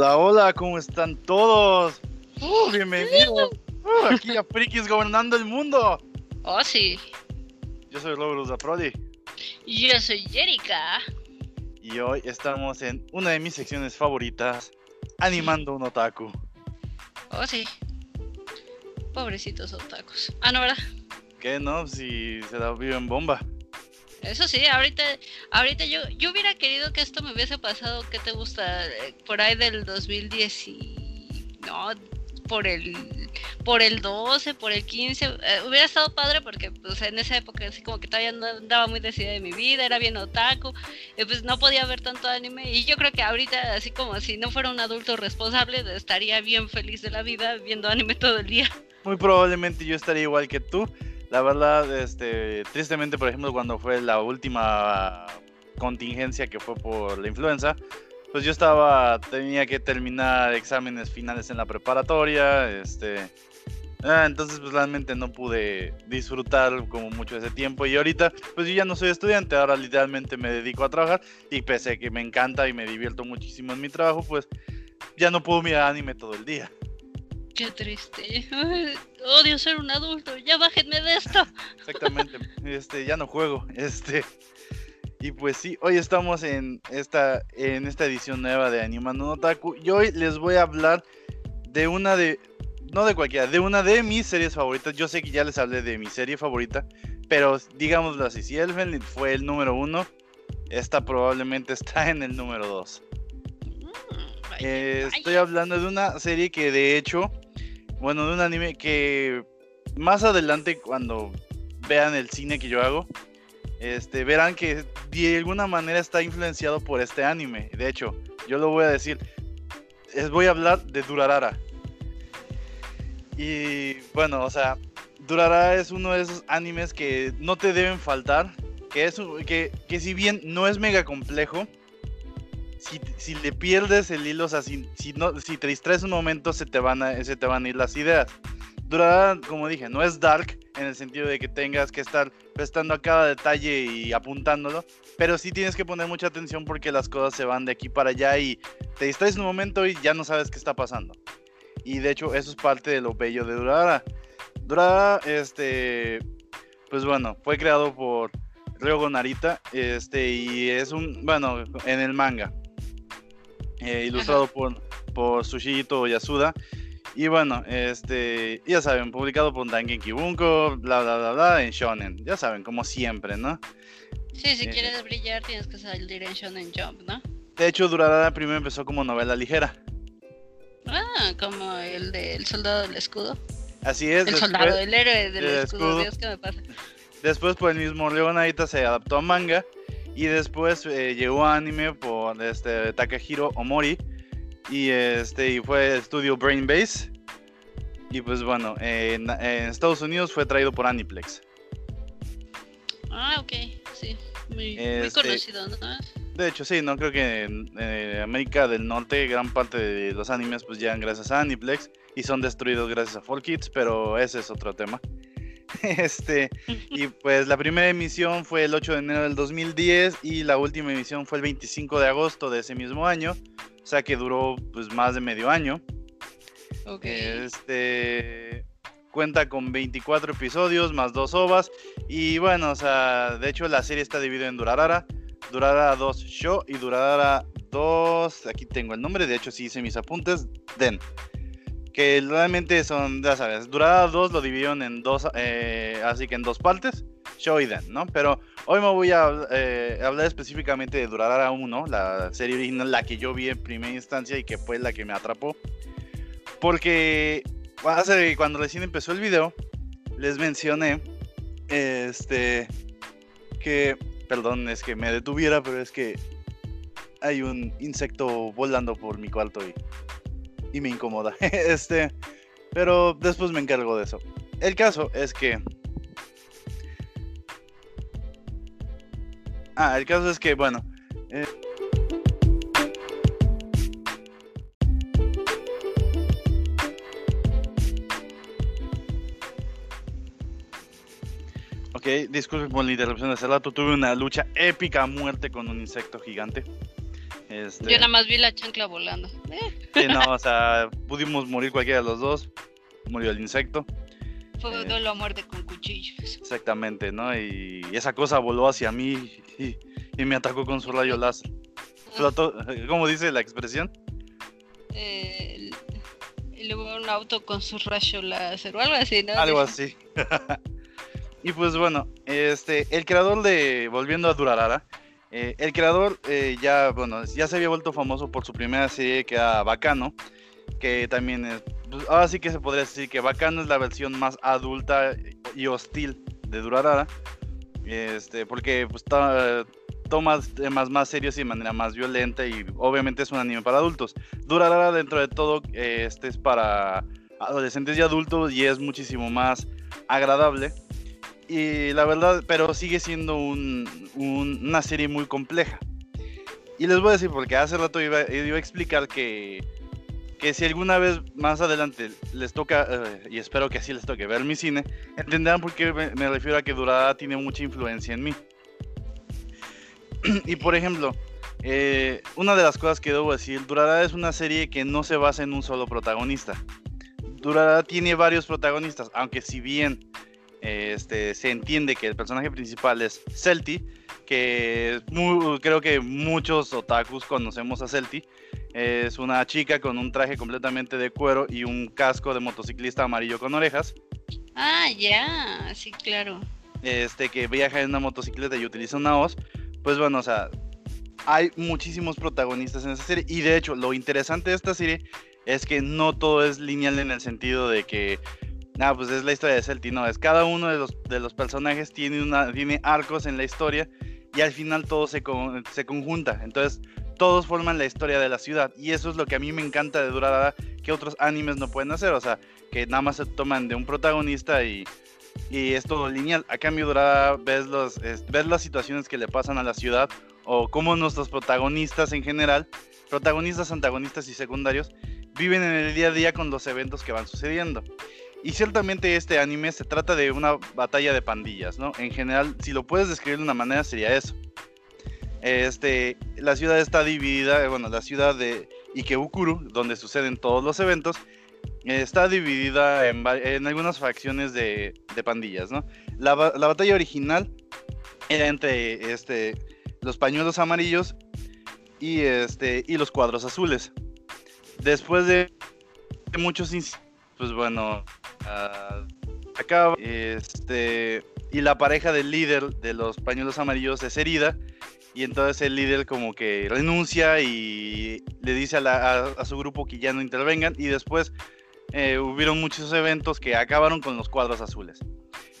Hola, hola, ¿cómo están todos? Uh, bienvenidos uh, aquí a Frikis Gobernando el Mundo. Oh, sí. Yo soy Robert Uzaprodi. Y yo soy Jerica. Y hoy estamos en una de mis secciones favoritas, animando un otaku. Oh, sí. Pobrecitos otakus. Ah, no, ¿verdad? ¿Qué no? Si se la vive en bomba. Eso sí, ahorita, ahorita yo, yo hubiera querido que esto me hubiese pasado, ¿qué te gusta? Eh, Por ahí del 2010 y... No, por el, por el 12, por el 15, eh, hubiera estado padre porque pues en esa época así como que todavía no andaba muy decidida de mi vida, era bien otaku, y pues no podía ver tanto anime y yo creo que ahorita así como si no fuera un adulto responsable estaría bien feliz de la vida viendo anime todo el día. Muy probablemente yo estaría igual que tú. La verdad, este, tristemente, por ejemplo, cuando fue la última contingencia que fue por la influenza, pues yo estaba, tenía que terminar exámenes finales en la preparatoria, este, ah, entonces pues realmente no pude disfrutar como mucho ese tiempo y ahorita pues yo ya no soy estudiante, ahora literalmente me dedico a trabajar y pese a que me encanta y me divierto muchísimo en mi trabajo, pues ya no puedo mirar anime todo el día. Qué triste. Ay, odio ser un adulto. Ya bájenme de esto. Exactamente. Este, ya no juego. Este. Y pues sí, hoy estamos en esta, en esta edición nueva de Animando no Otaku. Y hoy les voy a hablar de una de. No de cualquiera, de una de mis series favoritas. Yo sé que ya les hablé de mi serie favorita. Pero digámoslo así, si Elfen fue el número uno, esta probablemente está en el número dos. Mm, Eh, estoy hablando de una serie que de hecho, bueno, de un anime que más adelante cuando vean el cine que yo hago, este, verán que de alguna manera está influenciado por este anime. De hecho, yo lo voy a decir, les voy a hablar de Durarara. Y bueno, o sea, Durarara es uno de esos animes que no te deben faltar, que es que, que si bien no es mega complejo, si, si le pierdes el hilo, o sea, si, si no, si te distraes un momento, se te van a, se te van a ir las ideas. Durará, como dije, no es dark en el sentido de que tengas que estar prestando a cada detalle y apuntándolo, pero sí tienes que poner mucha atención porque las cosas se van de aquí para allá y te distraes un momento y ya no sabes qué está pasando. Y de hecho, eso es parte de lo bello de Durarara. Durarara, este, pues bueno, fue creado por Ryogo Narita, este, y es un, bueno, en el manga, eh, ilustrado por, por Sushito Yasuda. Y bueno, este, ya saben, publicado por Dangenki Bunko, bla bla bla bla, en Shonen. Ya saben, como siempre, ¿no? Sí, si eh, quieres brillar tienes que salir en Shonen Jump, ¿no? De hecho, Durarara primero empezó como novela ligera. Ah, como el del soldado del escudo. Así es. El después- soldado, el héroe del escudo. escudo. Dios, ¿qué me pasa? Después por el mismo Narita se adaptó a manga. Y después eh, llegó a anime por este, Takahiro Omori. Y, este, y fue estudio Brain Base. Y pues bueno, en, en Estados Unidos fue traído por Aniplex. Ah, ok, sí. Muy, muy Este- conocido, ¿no? De hecho, sí, no creo que en eh, América del Norte gran parte de los animes pues llegan gracias a Aniplex y son destruidos gracias a Folk Kids, pero ese es otro tema. Este, y pues la primera emisión fue el 8 de enero del 2010 y la última emisión fue el 25 de agosto de ese mismo año, o sea que duró pues más de medio año. Ok. Este cuenta con 24 episodios más dos ovas y bueno, o sea, de hecho la serie está dividida en Durarara, Durarara 2 Show y Durarara 2, aquí tengo el nombre, de hecho sí hice mis apuntes, Den. Que realmente son, ya sabes, Durarara 2 lo dividieron en dos, eh, así que en dos partes, Show y Den, ¿no? Pero hoy me voy a eh, hablar específicamente de Durarara 1, la serie original, la que yo vi en primera instancia y que fue la que me atrapó. Porque hace cuando recién empezó el video, les mencioné este que perdón, es que me detuviera, pero es que hay un insecto volando por mi cuarto y, y me incomoda. Este, pero después me encargo de eso. El caso es que Ah, el caso es que, bueno, eh, Ok, disculpen por la interrupción de hace rato. Tuve una lucha épica a muerte con un insecto gigante. Este... Yo nada más vi la chancla volando. Sí, no, o sea, pudimos morir cualquiera de los dos. Murió el insecto. Fue eh... la muerte con cuchillos. Exactamente, ¿no? Y esa cosa voló hacia mí y, y me atacó con su rayo láser. Flotó, ¿cómo dice la expresión? Eh, luego un auto con su rayo láser o algo así, ¿no? Algo así. y pues bueno, este, el creador de, volviendo a Durarara, eh, el creador eh, ya, bueno, ya se había vuelto famoso por su primera serie que era Bacano, que también es, pues, ahora sí que se podría decir que Bacano es la versión más adulta y hostil de Durarara, este, porque pues toma temas más serios y de manera más violenta y obviamente es un anime para adultos. Durarara dentro de todo este es para adolescentes y adultos y es muchísimo más agradable y la verdad, pero sigue siendo una serie muy compleja. Y les voy a decir, porque hace rato iba, iba a explicar que, que, si alguna vez más adelante les toca, eh, y espero que así les toque ver mi cine, entenderán por qué me, refiero a que Durada tiene mucha influencia en mí. y por ejemplo, eh, una de las cosas que debo decir, Durada es una serie que no se basa en un solo protagonista. Durada tiene varios protagonistas, aunque si bien este, se entiende que el personaje principal es Celti, que creo que muchos otakus conocemos a Celti. Es una chica con un traje completamente de cuero y un casco de motociclista amarillo con orejas. Ah, ya, sí, claro. Este, que viaja en una motocicleta y utiliza una hoz. Pues bueno, o sea, hay muchísimos protagonistas en esta serie. Y de hecho, lo interesante de esta serie es que no todo es lineal en el sentido de que Ah, pues es la historia de Celti, no, es cada uno de los, de los personajes tiene, una, tiene arcos en la historia y al final todo se, se conjunta. Entonces, todos forman la historia de la ciudad y eso es lo que a mí me encanta de Durarara que otros animes no pueden hacer, o sea, que nada más se toman de un protagonista y, y es todo lineal. A cambio, Durarara ves, los, ves las situaciones que le pasan a la ciudad o cómo nuestros protagonistas en general, protagonistas, antagonistas y secundarios, viven en el día a día con los eventos que van sucediendo. Y ciertamente este anime se trata de una batalla de pandillas, ¿no? En general, si lo puedes describir de una manera, sería eso. Este, la ciudad está dividida, eh, bueno, la ciudad de Ikebukuro, donde suceden todos los eventos, está dividida en, algunas facciones de, pandillas, ¿no? La, batalla original era entre este, los pañuelos amarillos y, este, y los cuadros azules. Después de muchos pues bueno, acaba este y la pareja del líder de los pañuelos amarillos es herida y entonces el líder como que renuncia y le dice a, su grupo que ya no intervengan y después eh, hubieron muchos eventos que acabaron con los cuadros azules.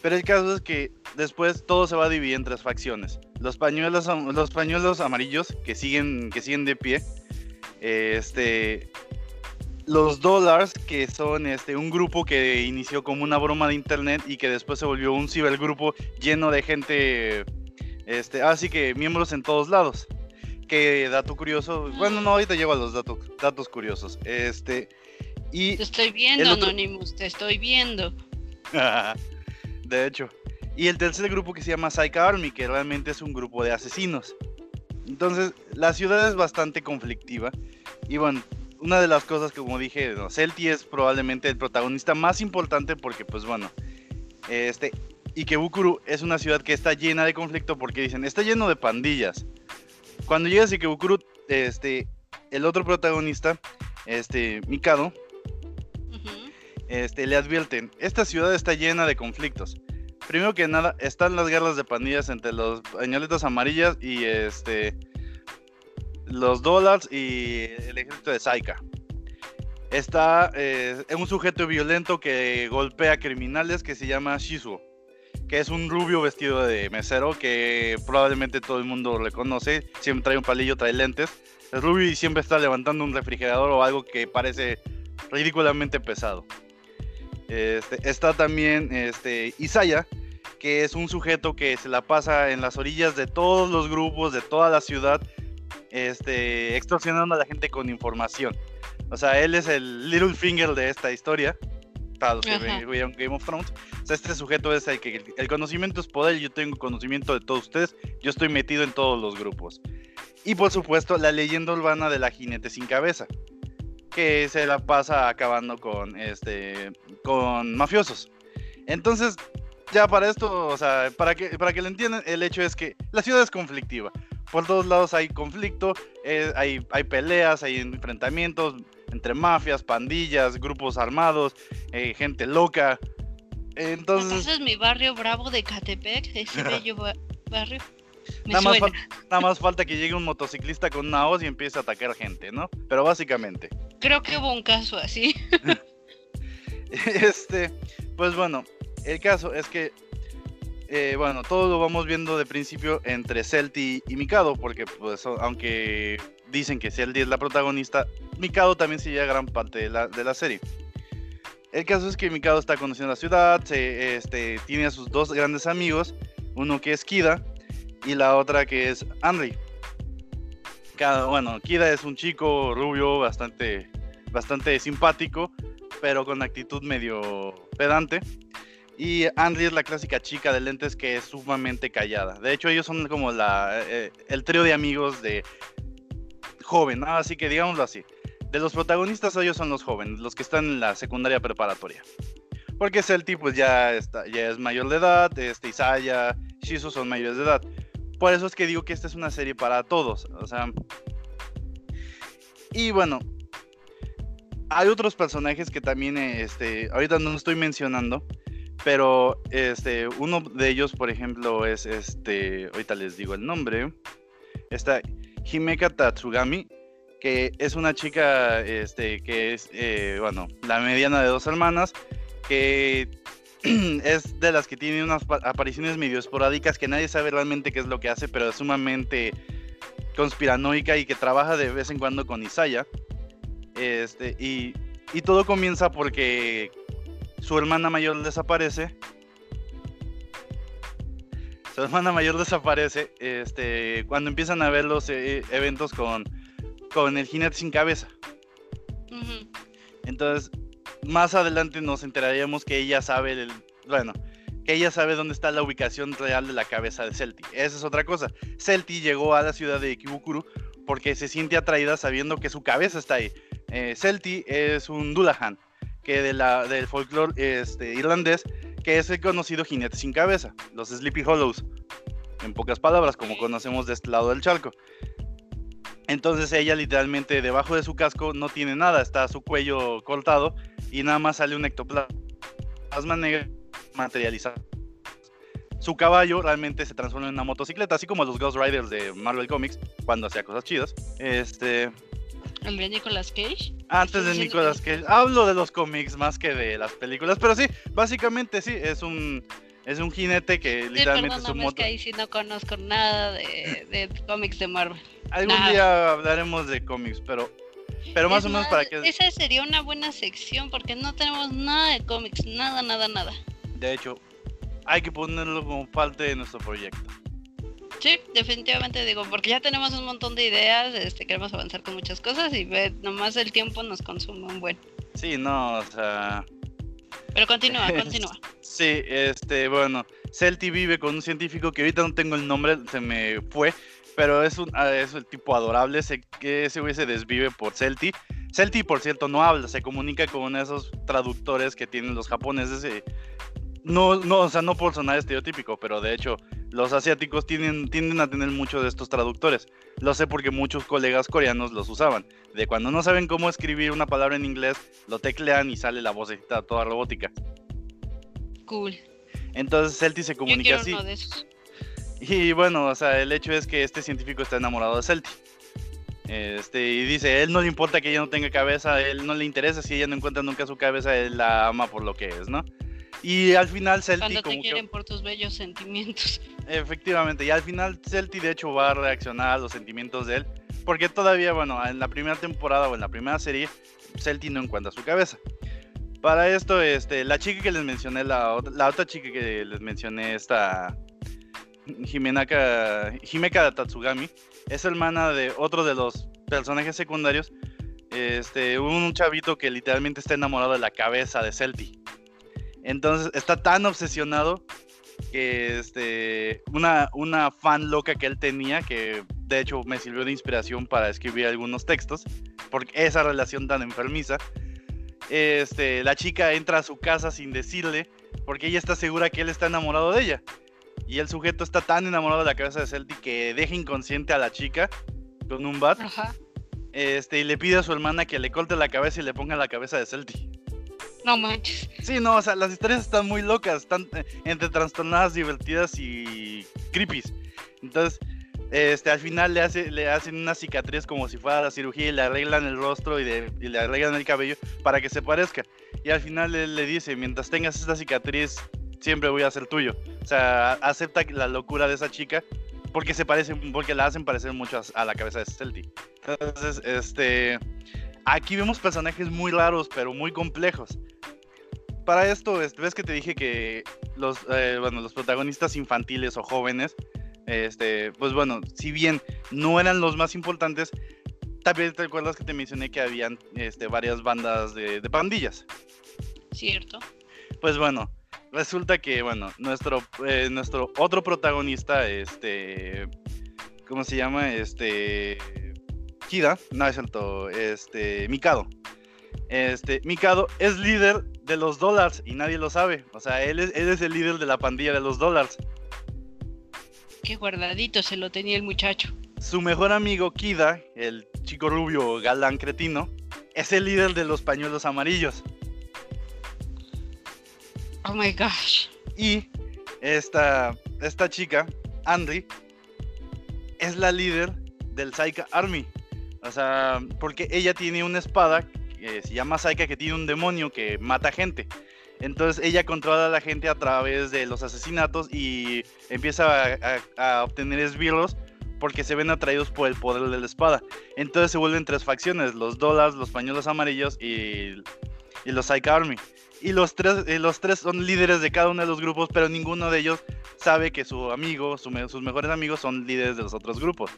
Pero el caso es que después todo se va a dividir en tres facciones. Los pañuelos, los pañuelos amarillos que siguen, que siguen de pie, este, los Dollars, que son este, un grupo que inició como una broma de internet y que después se volvió un cibergrupo lleno de gente, este, así que miembros en todos lados. Que dato curioso, bueno, no, ahorita llego a los datos, datos curiosos. Este, y te estoy viendo, Anonymous, te estoy viendo. de hecho. Y el tercer grupo que se llama Psycho Army, que realmente es un grupo de asesinos. Entonces, la ciudad es bastante conflictiva. Y bueno, una de las cosas que como dije, no, Celti es probablemente el protagonista más importante porque pues bueno, este Ikebukuro es una ciudad que está llena de conflicto porque dicen, está lleno de pandillas. Cuando llegas a Ikebukuro, este el otro protagonista, este Mikado, este le advierten, esta ciudad está llena de conflictos. Primero que nada, están las guerras de pandillas entre los pañoletas amarillas y este los dólares y el ejército de Saika. Está eh, un sujeto violento que golpea criminales que se llama Shizuo, que es un rubio vestido de mesero que probablemente todo el mundo le conoce. Siempre trae un palillo, trae lentes. Es rubio y siempre está levantando un refrigerador o algo que parece ridículamente pesado. Este, está también este, Isaya, que es un sujeto que se la pasa en las orillas de todos los grupos, de toda la ciudad, este, extorsionando a la gente con información. O sea, él es el little finger de esta historia. Para los que vean Game of Thrones. O sea, este sujeto es el que el conocimiento es poder. Yo tengo conocimiento de todos ustedes. Yo estoy metido en todos los grupos. Y por supuesto, la leyenda urbana de la jinete sin cabeza, que se la pasa acabando con, este, con mafiosos. Entonces, ya para esto, o sea, para que, para que lo entiendan, el hecho es que la ciudad es conflictiva. Por todos lados hay conflicto, eh, hay, hay peleas, hay enfrentamientos entre mafias, pandillas, grupos armados, eh, gente loca. Entonces... es mi barrio bravo de Catepec, ese bello barrio. nada, más nada más falta que llegue un motociclista con una hoz y empiece a atacar gente, ¿no? Pero básicamente. Creo que hubo un caso así. este, pues bueno, el caso es que, eh, bueno, todo lo vamos viendo de principio entre Celti y Mikado, porque pues aunque dicen que Celti es la protagonista, Mikado también lleva gran parte de la, serie. El caso es que Mikado está conociendo la ciudad, este, tiene a sus dos grandes amigos, uno que es Kida y la otra que es Henry. bueno, Kida es un chico rubio bastante, bastante simpático, pero con actitud medio pedante. Y Henry es la clásica chica de lentes que es sumamente callada. De hecho, ellos son como la, eh, el trío de amigos de joven, así que digámoslo así. De los protagonistas, ellos son los jóvenes, los que están en la secundaria preparatoria. Porque Celti pues ya, está, ya es mayor de edad, este, Isaya, Shizu son mayores de edad. Por eso es que digo que esta es una serie para todos. O sea. Y bueno. Hay otros personajes que también, este, ahorita no estoy mencionando, pero este, uno de ellos, por ejemplo, es este, ahorita les digo el nombre, está Himeka Tatsugami, que es una chica, este, que es, eh, bueno, la mediana de dos hermanas, que es de las que tiene unas apariciones medio esporádicas que nadie sabe realmente qué es lo que hace, pero es sumamente conspiranoica y que trabaja de vez en cuando con Isaya. Este, y, y todo comienza porque su hermana mayor desaparece. Su hermana mayor desaparece este, cuando empiezan a ver los eh, eventos con, con el jinete sin cabeza. Entonces, más adelante nos enteraríamos que ella sabe, el, bueno, que ella sabe dónde está la ubicación real de la cabeza de Celti. Esa es otra cosa. Celti llegó a la ciudad de Kibukuru porque se siente atraída sabiendo que su cabeza está ahí. Eh, Celti es un Dullahan, que de la, del folclore este, irlandés, que es el conocido jinete sin cabeza, los Sleepy Hollows, en pocas palabras, como conocemos de este lado del charco. Entonces ella literalmente debajo de su casco no tiene nada, está su cuello cortado y nada más sale un ectoplasma negro materializado. Su caballo realmente se transforma en una motocicleta, así como los Ghost Riders de Marvel Comics, cuando hacía cosas chidas. Este. ¿El de Nicolas Cage? Antes de Nicolas Cage. Hablo de los cómics más que de las películas, pero sí, básicamente sí, es un. Es un jinete que literalmente es un moto. Es que ahí sí no conozco nada de, de cómics de Marvel. Algún día hablaremos de cómics, pero pero más o menos para que... Esa sería una buena sección porque no tenemos nada de cómics, nada, nada, nada. De hecho, hay que ponerlo como parte de nuestro proyecto. Sí, definitivamente digo, porque ya tenemos un montón de ideas, este, queremos avanzar con muchas cosas y ve, nomás el tiempo nos consume un buen. Sí, no, o sea... Pero continúa, continúa. Sí, este, bueno, Celti vive con un científico que ahorita no tengo el nombre, se me fue, pero es, un, ah, es el tipo adorable, sé que ese güey se desvive por Celti. Celti, por cierto, no habla, se comunica con esos traductores que tienen los japoneses. No, no, o sea, no por sonar estereotípico, pero de hecho, los asiáticos tienen, tienden a tener muchos de estos traductores. Lo sé porque muchos colegas coreanos los usaban. De cuando no saben cómo escribir una palabra en inglés, lo teclean y sale la vocecita toda robótica. Cool. Entonces Celti se comunica así. Y bueno, o sea, el hecho es que este científico está enamorado de Celti. Este, y dice, él no le importa que ella no tenga cabeza, él no le interesa si ella no encuentra nunca su cabeza, él la ama por lo que es, ¿no? Y al final Celti Cuando te quieren por tus bellos sentimientos. Efectivamente, y al final Celti de hecho va a reaccionar a los sentimientos de él, porque todavía, bueno, en la primera temporada o en la primera serie, Celti no encuentra su cabeza. Para esto, este, la chica que les mencioné, la, la otra chica que les mencioné, esta Himenaka, Himeka Tatsugami, es hermana de otro de los personajes secundarios, este, un chavito que literalmente está enamorado de la cabeza de Celti. Entonces está tan obsesionado que este, una, una fan loca que él tenía, que de hecho me sirvió de inspiración para escribir algunos textos, porque esa relación tan enfermiza. Este, la chica entra a su casa sin decirle, porque ella está segura que él está enamorado de ella. Y el sujeto está tan enamorado de la cabeza de Celtic que deja inconsciente a la chica con un bat. Este, y le pide a su hermana que le corte la cabeza y le ponga la cabeza de Celtic. No manches. Sí, no, o sea, las historias están muy locas, están eh, entre trastornadas, divertidas y creepy. Entonces, este, al final le, hace, le hacen una cicatriz como si fuera la cirugía y le arreglan el rostro y, le arreglan el cabello para que se parezca. Y al final él le dice, mientras tengas esta cicatriz, siempre voy a ser tuyo. O sea, acepta la locura de esa chica porque se parece, porque la hacen parecer mucho a, la cabeza de Celtic. Entonces, este, aquí vemos personajes muy raros, pero muy complejos. Para esto, este, ves que te dije que los, eh, bueno, los protagonistas infantiles o jóvenes, este, pues bueno, si bien no eran los más importantes, también te acuerdas que te mencioné que habían este, varias bandas de, de pandillas. Cierto. Pues bueno, resulta que, bueno, nuestro, eh, nuestro otro protagonista, este, ¿cómo se llama? Este, Kida, no es cierto, este, Mikado. Este, Mikado es líder de los dólares y nadie lo sabe. O sea, él es, él es el líder de la pandilla de los dólares. Qué guardadito se lo tenía el muchacho. Su mejor amigo Kida, el chico rubio galán cretino, es el líder de los pañuelos amarillos. Oh my gosh. Y esta, esta chica, Andy, es la líder del Saika Army. O sea, porque ella tiene una espada que se llama Saika que tiene un demonio que mata gente. Entonces ella controla a la gente a través de los asesinatos y empieza a, obtener esbirros porque se ven atraídos por el poder de la espada. Entonces se vuelven tres facciones, los Dollars, los pañuelos amarillos y, los Saika Army y los tres, eh, los tres son líderes de cada uno de los grupos, pero ninguno de ellos sabe que su amigo, sus mejores amigos son líderes de los otros grupos.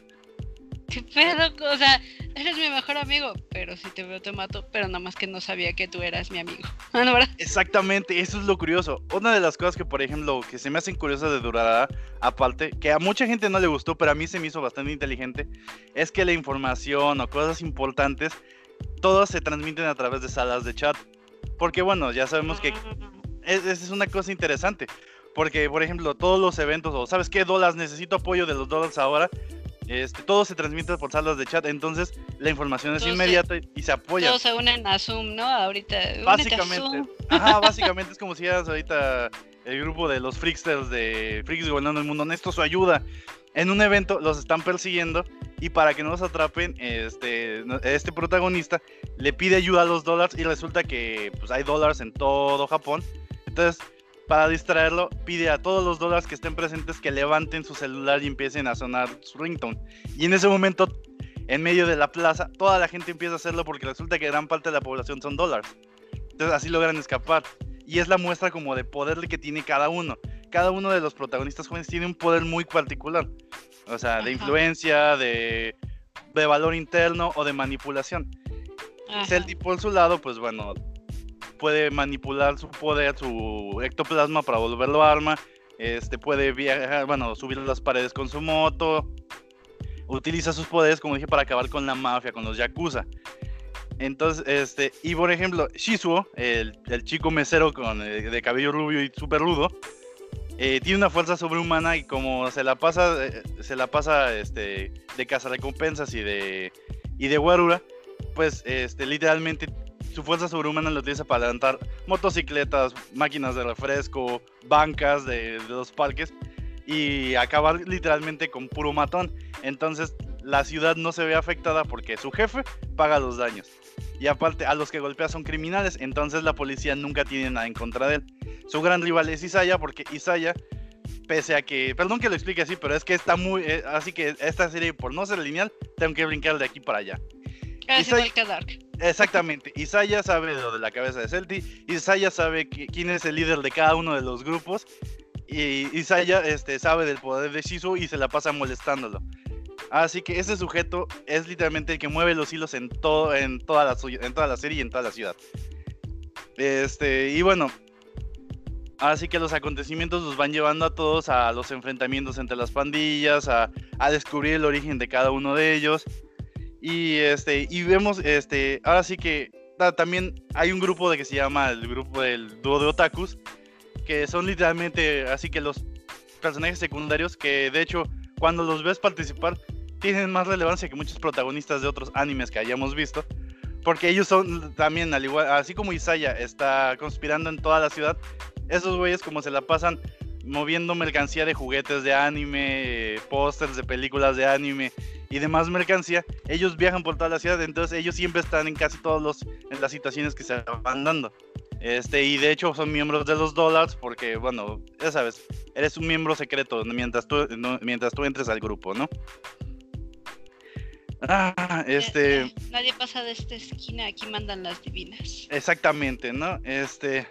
¿Qué pedo? O sea, eres mi mejor amigo, pero si te veo te mato, pero nada más que no sabía que tú eras mi amigo. Ah, Exactamente, eso es lo curioso. Una de las cosas que, por ejemplo, que se me hacen curiosas de Durará, aparte, que a mucha gente no le gustó, pero a mí se me hizo bastante inteligente, es que la información o cosas importantes, todas se transmiten a través de salas de chat. Porque bueno, ya sabemos que esa es, una cosa interesante. Porque, por ejemplo, todos los eventos, o ¿sabes qué? Dólares, necesito apoyo de los dólares ahora. Este, todo se transmite por salas de chat, entonces la información es inmediata y se apoya. Todos se unen a Zoom, ¿no? Ahorita. Básicamente. Ajá, básicamente es como si eras ahorita el grupo de los freaksters de Freaks gobernando el mundo. Necesito su ayuda. En un evento los están persiguiendo y para que no los atrapen, este, este protagonista le pide ayuda a los dólares y resulta que pues, hay dólares en todo Japón. Entonces, para distraerlo, pide a todos los dólares que estén presentes que levanten su celular y empiecen a sonar su ringtone. Y en ese momento, en medio de la plaza, toda la gente empieza a hacerlo porque resulta que gran parte de la población son dólares. Entonces así logran escapar. Y es la muestra como de poder que tiene cada uno. Cada uno de los protagonistas jóvenes tiene un poder muy particular. O sea, de influencia, de, de, valor interno o de manipulación. Celtic por su lado, pues bueno, puede manipular su poder, su ectoplasma para volverlo arma. Este puede viajar, bueno, subir las paredes con su moto. Utiliza sus poderes, como dije, para acabar con la mafia, con los yakuza. Entonces, este, y por ejemplo, Shizuo, el, chico mesero con, eh, de cabello rubio y súper rudo, eh, tiene una fuerza sobrehumana y como se la pasa, eh, se la pasa este, de recompensas y de, y de guarura, pues este, literalmente su fuerza sobrehumana la utiliza para levantar motocicletas, máquinas de refresco, bancas de, de los parques y acabar literalmente con puro matón. Entonces la ciudad no se ve afectada porque su jefe paga los daños. Y aparte, a los que golpea son criminales, entonces la policía nunca tiene nada en contra de él. Su gran rival es Isaya, porque Isaya, pese a que, perdón que lo explique así, pero es que está muy, eh, así que esta serie, por no ser lineal, tengo que brincar de aquí para allá. Isaya, exactamente, Isaya sabe lo de la cabeza de Celti, Isaya sabe quién es el líder de cada uno de los grupos, y Isaya este, sabe del poder de Shizu y se la pasa molestándolo. Así que ese sujeto es literalmente el que mueve los hilos en, todo, en, toda, la, en toda la serie y en toda la ciudad. Este, y bueno, Así que los acontecimientos los van llevando a todos a los enfrentamientos entre las pandillas, a, a descubrir el origen de cada uno de ellos. Y este, y vemos, este, ahora sí que también hay un grupo de que se llama el grupo del dúo de otakus, que son literalmente así que los personajes secundarios que de hecho cuando los ves participar tienen más relevancia que muchos protagonistas de otros animes que hayamos visto. Porque ellos son también, al igual, así como Isaya está conspirando en toda la ciudad, esos güeyes como se la pasan moviendo mercancía de juguetes de anime, pósters de películas de anime y demás mercancía, ellos viajan por toda la ciudad, entonces ellos siempre están en casi todos los en las situaciones que se van dando. Este, y de hecho son miembros de los Dollars porque, bueno, ya sabes, eres un miembro secreto mientras tú, mientras tú entres al grupo, ¿no? Ah, este. Nadie pasa de esta esquina, aquí mandan las divinas. Exactamente, ¿no? Este.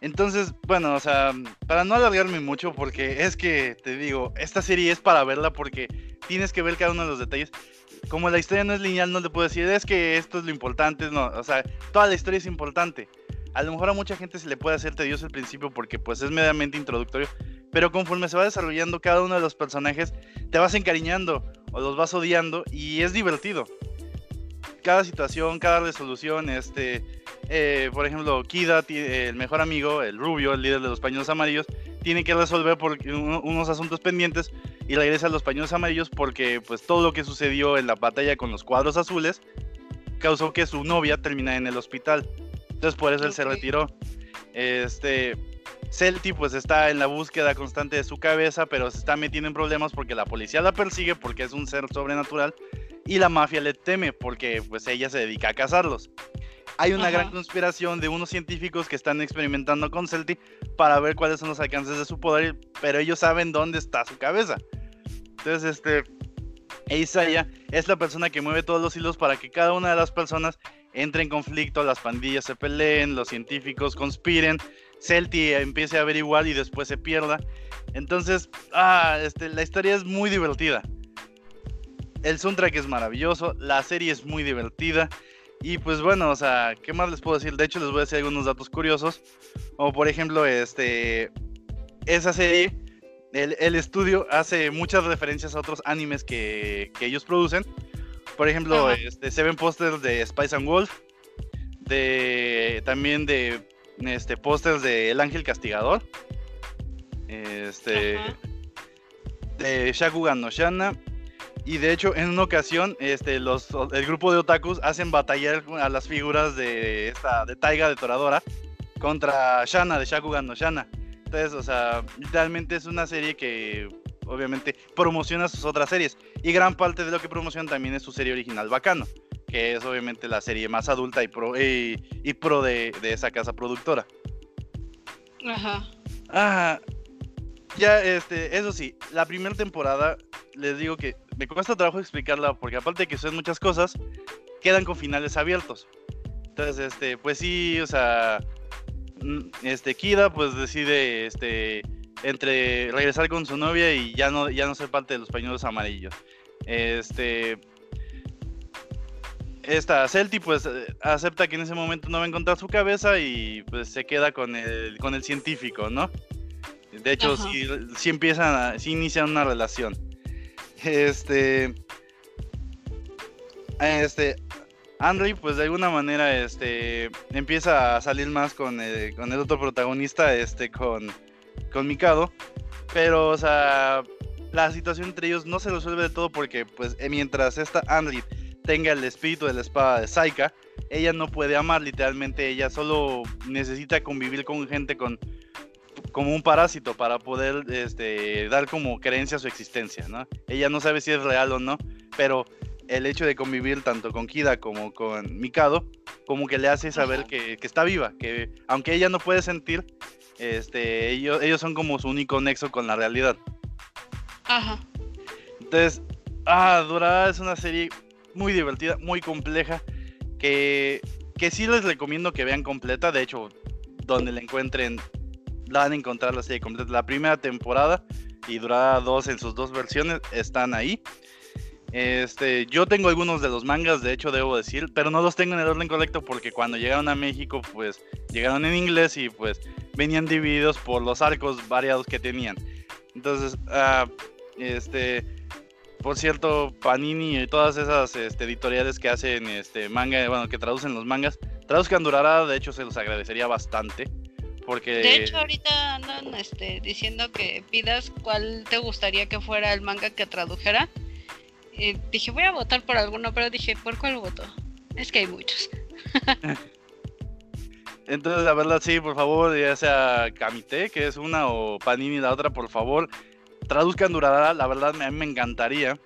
Entonces, bueno, o sea, para no alargarme mucho, porque es que te digo, esta serie es para verla porque tienes que ver cada uno de los detalles. Como la historia no es lineal, no te puedo decir, es que esto es lo importante, no, o sea, toda la historia es importante. A lo mejor a mucha gente se le puede hacer tedioso al principio porque pues es mediamente introductorio, pero conforme se va desarrollando cada uno de los personajes, te vas encariñando o los vas odiando y es divertido. Cada situación, cada resolución, este, eh, por ejemplo, Kida, el mejor amigo, el rubio, el líder de los pañuelos amarillos, tiene que resolver por unos asuntos pendientes y regresa a los pañuelos amarillos porque pues todo lo que sucedió en la batalla con los cuadros azules causó que su novia terminara en el hospital. Entonces por eso él se retiró. Este, Celti pues está en la búsqueda constante de su cabeza, pero se está metiendo en problemas porque la policía la persigue porque es un ser sobrenatural y la mafia le teme porque pues ella se dedica a cazarlos. Hay una gran conspiración de unos científicos que están experimentando con Celti para ver cuáles son los alcances de su poder, pero ellos saben dónde está su cabeza. Entonces, este, Isaiah es la persona que mueve todos los hilos para que cada una de las personas entre en conflicto, las pandillas se peleen, los científicos conspiren Celti empiece a averiguar y después se pierda. Entonces, ah, este, la historia es muy divertida. El soundtrack es maravilloso, la serie es muy divertida. Y pues bueno, o sea, ¿qué más les puedo decir? De hecho, les voy a decir algunos datos curiosos. O por ejemplo, este. Esa serie, el, estudio hace muchas referencias a otros animes que, ellos producen. Por ejemplo, este, se ven pósters de Spice and Wolf. De. también de este, pósters de El Ángel Castigador. Este. De Shakugan no Shana. Y de hecho, en una ocasión, este, los, el grupo de otakus hacen batallar a las figuras de esta, de Taiga de Toradora contra Shana de Shakugan no Shana. Entonces, o sea, literalmente es una serie que obviamente promociona sus otras series. Y gran parte de lo que promociona también es su serie original Bacano que es obviamente la serie más adulta y pro, y, pro de, esa casa productora. Ajá. Ajá. Ya, este, eso sí, la primera temporada, les digo que me cuesta trabajo explicarla porque aparte de que son muchas cosas, quedan con finales abiertos. Entonces, este, pues sí, o sea, mm, este, Kida pues decide, este, entre regresar con su novia y ya no, ya no ser parte de los pañuelos amarillos. Este, esta Celti pues acepta que en ese momento no va a encontrar su cabeza y pues se queda con el, con el científico, ¿no? De hecho, sí, empiezan, a, sí inician una relación. Este, este, Henry pues de alguna manera, este, empieza a salir más con el, con el otro protagonista, este, con, con Mikado, pero, o sea, la situación entre ellos no se resuelve de todo porque, pues, mientras esta Henry tenga el espíritu de la espada de Saika, ella no puede amar literalmente, ella solo necesita convivir con gente con como un parásito para poder este, dar como creencia a su existencia, ¿no? Ella no sabe si es real o no, pero el hecho de convivir tanto con Kida como con Mikado, como que le hace saber que, está viva, que aunque ella no puede sentir, este, ellos, ellos son como su único nexo con la realidad. Ajá. Entonces, ah, Durada es una serie muy divertida, muy compleja, que, que sí les recomiendo que vean completa, de hecho, donde la encuentren, van a encontrar la serie completa. La primera temporada y durada dos en sus dos versiones están ahí. Este, yo tengo algunos de los mangas, de hecho debo decir, pero no los tengo en el orden correcto porque cuando llegaron a México, pues llegaron en inglés y pues venían divididos por los arcos variados que tenían. Entonces, uh, este, por cierto, Panini y todas esas este, editoriales que hacen este manga, bueno, que traducen los mangas, traduzcan Durará, de hecho se los agradecería bastante. Porque... De hecho, ahorita andan este, diciendo que pidas cuál te gustaría que fuera el manga que tradujera. Y dije, voy a votar por alguno, pero dije, ¿por cuál voto? Es que hay muchos. Entonces, la verdad, sí, por favor, ya sea Kamite, que es una, o Panini, la otra, por favor, traduzcan Durarara, la verdad, a mí me encantaría.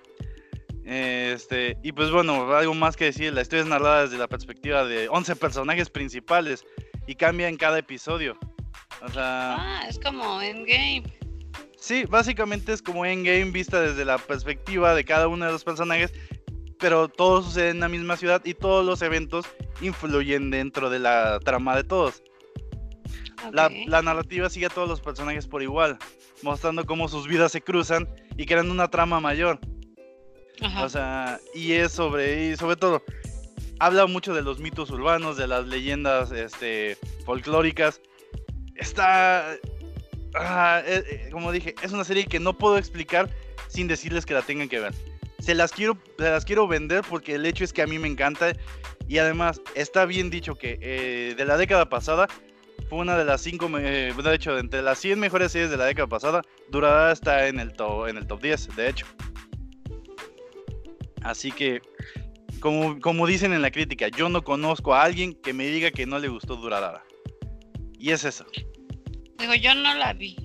Este, y pues bueno, algo más que decir, la historia es narrada desde la perspectiva de 11 personajes principales y cambia en cada episodio. O sea... Ah, es como Endgame. Sí, básicamente es como Endgame vista desde la perspectiva de cada uno de los personajes, pero todo sucede en la misma ciudad y todos los eventos influyen dentro de la trama de todos. La, la, narrativa sigue a todos los personajes por igual, mostrando cómo sus vidas se cruzan y creando una trama mayor. O sea, y es sobre, y sobre todo, habla mucho de los mitos urbanos, de las leyendas este, folclóricas. Está, eh, eh, como dije, es una serie que no puedo explicar sin decirles que la tengan que ver. Se las quiero, se las quiero vender porque el hecho es que a mí me encanta y además está bien dicho que eh, de la década pasada fue una de las cinco, de hecho, entre las 100 mejores series de la década pasada, Durada está en el top, en el top 10, de hecho. Así que, como, como dicen en la crítica, yo no conozco a alguien que me diga que no le gustó Durarara. Y es eso. Digo, yo no la vi.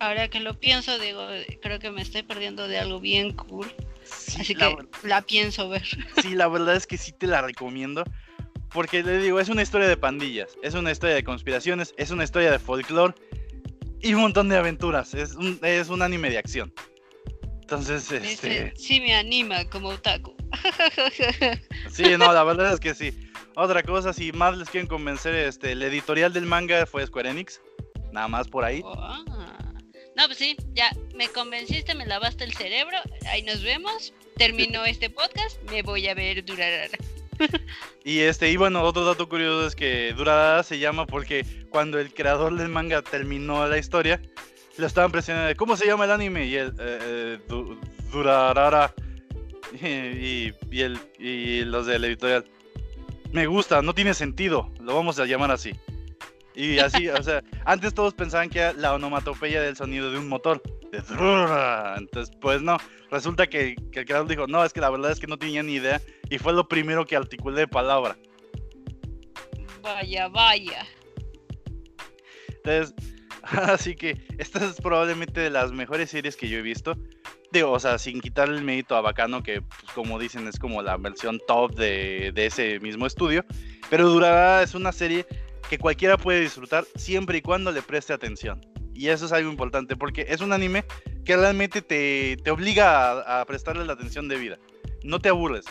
Ahora que lo pienso, digo, creo que me estoy perdiendo de algo bien cool. Así que la pienso ver. Sí, la verdad es que sí te la recomiendo. Porque le digo, es una historia de pandillas, es una historia de conspiraciones, es una historia de folclore y un montón de aventuras. Es un, es un anime de acción. Entonces, este... Sí me anima como otaku. Sí, no, la verdad es que sí. Otra cosa, si más les quieren convencer, este, el editorial del manga fue Square Enix. Nada más por ahí. Oh. No, pues sí, ya me convenciste, me lavaste el cerebro. Ahí nos vemos. Terminó este podcast, me voy a ver Durarara. y este, y bueno, otro dato curioso es que Durarara se llama porque cuando el creador del manga terminó la historia, lo estaban presionando, ¿cómo se llama el anime? Y el eh, eh, Durarara y, el, y los del editorial. Me gusta, no tiene sentido, lo vamos a llamar así. Y así, o sea, antes todos pensaban que era la onomatopeya del sonido de un motor. Entonces, pues no. Resulta que, que, el creador dijo, no, es que la verdad es que no tenía ni idea. Y fue lo primero que articulé de palabra. Vaya, vaya. Entonces, Así que esta es probablemente de las mejores series que yo he visto. Digo, o sea, sin quitarle el mérito a Bacano, que pues, como dicen es como la versión top de, ese mismo estudio. Pero Durará es una serie que cualquiera puede disfrutar siempre y cuando le preste atención. Y eso es algo importante porque es un anime que realmente te, te obliga a, a prestarle la atención de vida. No te aburres.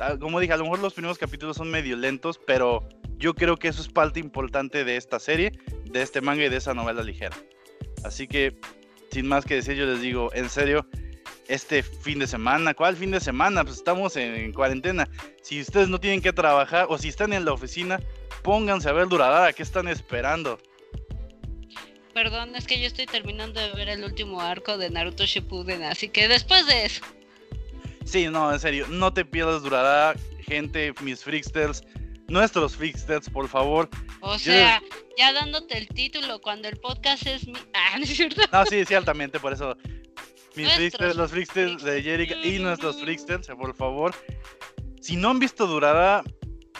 Ah, como dije, a lo mejor los primeros capítulos son medio lentos, pero yo creo que eso es parte importante de esta serie, de este manga y de esa novela ligera. Así que, sin más que decir, yo les digo, en serio, este fin de semana, ¿cuál fin de semana? Pues estamos en, cuarentena. Si ustedes no tienen que trabajar o si están en la oficina, pónganse a ver Duradara, ¿qué están esperando? Perdón, es que yo estoy terminando de ver el último arco de Naruto Shippuden, así que después de eso. Sí, no, en serio, no te pierdas Durará, gente, mis freaksters, nuestros freaksters, por favor. O sea, ya dándote el título, cuando el podcast es mi... Ah, ¿no es cierto? No, sí, sí, altamente, por eso. Mis freaksters, los freaksters de Jerica y nuestros freaksters, por favor. Si no han visto Durada,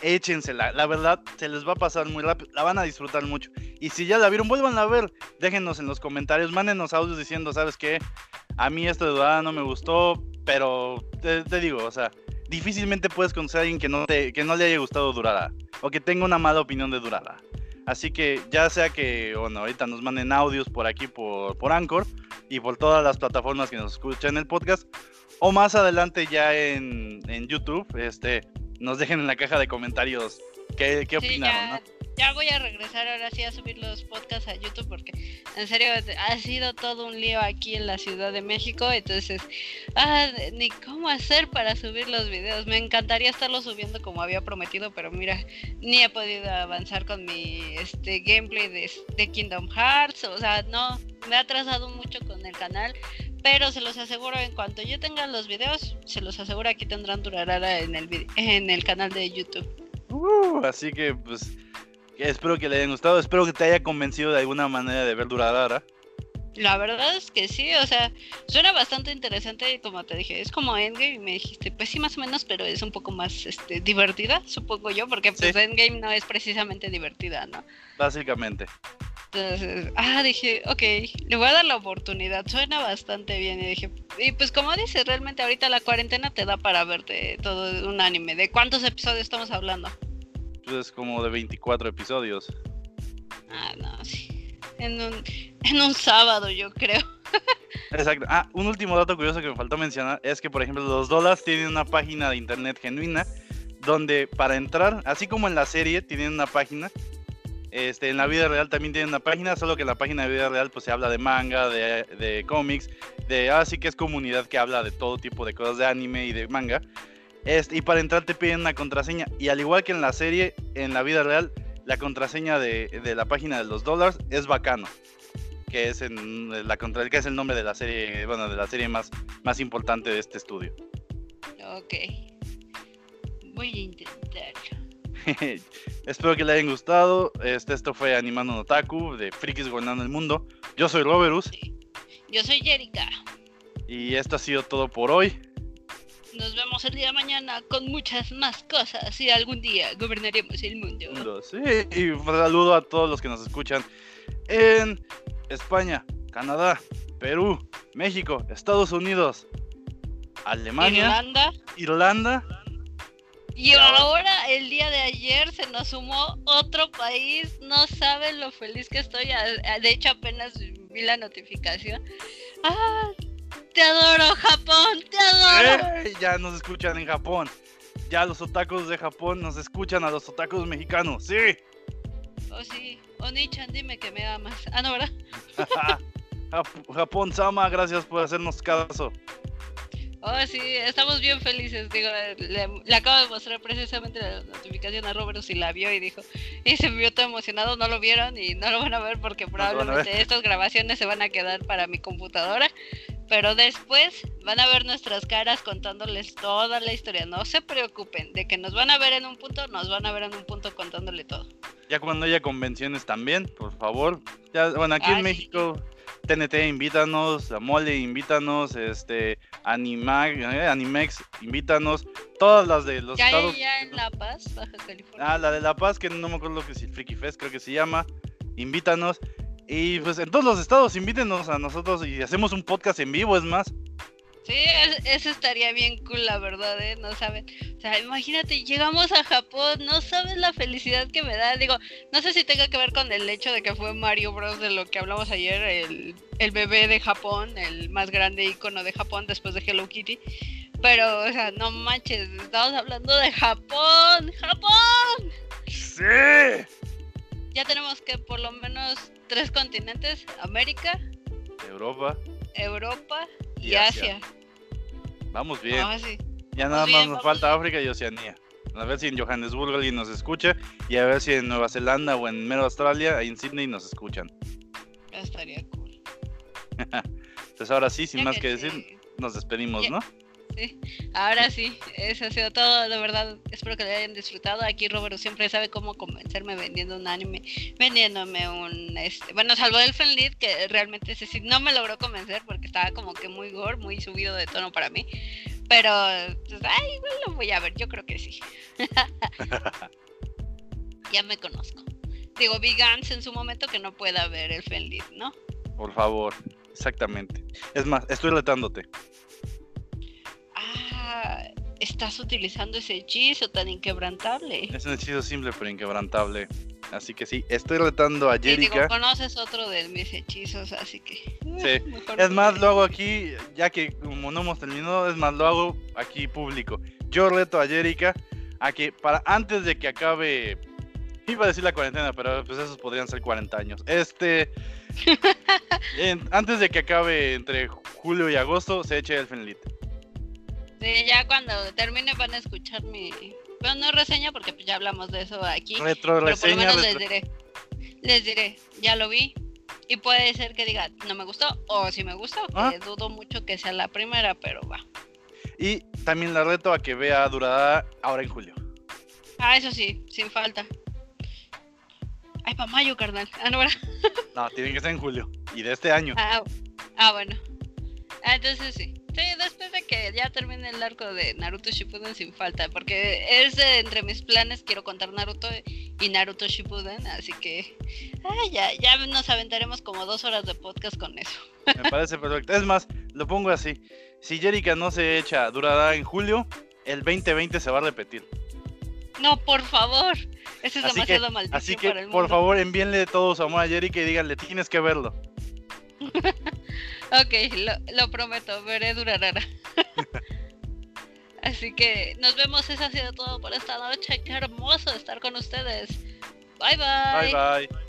échensela. La verdad, se les va a pasar muy rápido. La van a disfrutar mucho. Y si ya la vieron, vuelvan a ver. Déjenos en los comentarios, mándenos audios diciendo, ¿sabes qué? A mí esto de Durada no me gustó, pero te, te digo, o sea, difícilmente puedes conocer a alguien que no, te, que no le haya gustado Durada o que tenga una mala opinión de Durada. Así que ya sea que, bueno, ahorita nos manden audios por aquí, por, por Anchor y por todas las plataformas que nos escuchan el podcast, o más adelante ya en, en YouTube, este, nos dejen en la caja de comentarios qué, qué opinaron, ya voy a regresar ahora sí a subir los podcasts a YouTube porque en serio ha sido todo un lío aquí en la Ciudad de México, entonces, ah, ni cómo hacer para subir los videos. Me encantaría estarlos subiendo como había prometido, pero mira, ni he podido avanzar con mi este gameplay de, de Kingdom Hearts, o sea, no, me ha atrasado mucho con el canal. Pero se los aseguro, en cuanto yo tenga los videos, se los aseguro aquí tendrán Durarara en el, en el canal de YouTube. Uh, así que, pues, Espero que le hayan gustado, espero que te haya convencido de alguna manera de ver Duradara. La verdad es que sí, o sea, suena bastante interesante y como te dije, es como Endgame y me dijiste, pues sí más o menos, pero es un poco más este, divertida, supongo yo, porque pues Endgame no es precisamente divertida, ¿no? Básicamente. Entonces, ah, dije, ok, le voy a dar la oportunidad, suena bastante bien. Y dije, y pues como dices, realmente ahorita la cuarentena te da para verte todo un anime. ¿De cuántos episodios estamos hablando? Es como de 24 episodios. Ah, no, sí. En un, en un sábado, yo creo. Exacto. Ah, un último dato curioso que me faltó mencionar es que, por ejemplo, los dólares tienen una página de internet genuina donde para entrar, así como en la serie, tienen una página. Este, en la vida real también tienen una página, solo que en la página de vida real pues se habla de manga, de, de cómics, de así ah, que es comunidad que habla de todo tipo de cosas de anime y de manga. Este, y para entrar te piden una contraseña. Y al igual que en la serie, en la vida real, la contraseña de, la página de los dólares es bacano. Que es, en la contra, que es el nombre de la serie, bueno, de la serie más, más importante de este estudio. Ok. Voy a intentarlo. Espero que le hayan gustado. Este, esto fue Animando Notaku de Frikis Gobernando el Mundo. Yo soy Roberus. Yo soy Jerica. Y esto ha sido todo por hoy. Nos vemos el día de mañana con muchas más cosas y algún día gobernaremos el mundo. Sí, y un saludo a todos los que nos escuchan en España, Canadá, Perú, México, Estados Unidos, Alemania, Irlanda. Irlanda y ahora, el día de ayer, se nos sumó otro país. No saben lo feliz que estoy. De hecho, apenas vi la notificación. Ah, te adoro, Japón, te adoro. ya nos escuchan en Japón. Ya los otakus de Japón nos escuchan a los otakus mexicanos, sí. Oh, sí. Oni-chan, dime que me amas. Ah, no, ¿verdad? Japón Sama, gracias por hacernos caso. Oh, sí, estamos bien felices. Digo, le, acabo de mostrar precisamente la notificación a Robert si la vio y dijo, y se vio todo emocionado, no lo vieron y no lo van a ver porque probablemente estas grabaciones se van a quedar para mi computadora. Pero después van a ver nuestras caras contándoles toda la historia. No se preocupen, de que nos van a ver en un punto, nos van a ver en un punto contándole todo. Ya cuando haya convenciones también, por favor. Ya, bueno, aquí en México, TNT, invítanos, la Mole, invítanos, este, Animag, eh, Animex, invítanos. Todas las de los ya, estados. Ya en La Paz, Baja California. Ah, la de La Paz, que no me acuerdo lo que es el Freaky Fest, creo que se llama. Invítanos. Y pues en todos los estados invítenos a nosotros y hacemos un podcast en vivo, es más. Sí, eso estaría bien cool, la verdad, ¿eh? No saben. O sea, imagínate, llegamos a Japón, no sabes la felicidad que me da. Digo, no sé si tenga que ver con el hecho de que fue Mario Bros. de lo que hablamos ayer, el, el bebé de Japón, el más grande icono de Japón después de Hello Kitty. Pero, o sea, no manches, estamos hablando de Japón, Japón. Sí. Ya tenemos que por lo menos tres continentes, América, Europa, Europa y, Asia. Vamos bien. Ah, ya nada más nos falta África y Oceanía. A ver si en Johannesburgo alguien nos escucha y a ver si en Nueva Zelanda o en mero Australia, en Sydney nos escuchan. estaría cool. Entonces ahora sí, sin más que, decir, nos despedimos, ¿no? Ahora sí, eso ha sido todo, de verdad, espero que lo hayan disfrutado. Aquí Robert siempre sabe cómo convencerme vendiendo un anime, vendiéndome un, este, bueno, salvo el Lead, que realmente sí no me logró convencer porque estaba como que muy gore, muy subido de tono para mí. Pero, pues, ay, igual lo voy a ver, yo creo que sí. ya me conozco. Digo, vi Gans en su momento que no pueda ver el Lead, ¿no? Por favor, exactamente. Es más, estoy retándote estás utilizando ese hechizo tan inquebrantable. Es un hechizo simple pero inquebrantable. Así que sí, estoy retando a Jerica. conoces otro de mis hechizos, así que. Eh, sí, es más, lo hago aquí, ya que como no hemos terminado, es más, lo hago aquí público. Yo reto a Jerica a que para antes de que acabe Iba a decir la cuarentena, pero pues esos podrían ser 40 años. Este. en- antes de que acabe entre julio y agosto, se eche Elfen Lied. Sí, ya cuando termine van a escuchar mi. Bueno, no reseña porque ya hablamos de eso aquí. Retro Pero por lo reseña. menos les diré. Les diré, ya lo vi. Y puede ser que diga, no me gustó. O si me gustó, Ah. que dudo mucho que sea la primera, pero va. Y también la reto a que vea Durada ahora en julio. Ah, eso sí, sin falta. Ay, pa' mayo, carnal. Ah, no. No, tiene que ser en julio. Y de este año. Ah, ah, bueno. Ah, entonces sí. Sí, después de que ya termine el arco de Naruto Shippuden sin falta, porque es de entre mis planes, quiero contar Naruto y Naruto Shippuden, así que ya, ya nos aventaremos como dos horas de podcast con eso. Me parece perfecto. Es más, lo pongo así. Si Jerica no se echa Durada en julio, el 2020 se va a repetir. No, por favor. Eso es Así que, demasiado maldición así que para el mundo. por favor, envíenle todo su amor a Jerica y díganle, tienes que verlo. Ok, lo, lo prometo, veré Durarara. Así que nos vemos, eso ha sido todo por esta noche. Qué hermoso estar con ustedes. Bye bye. Bye bye.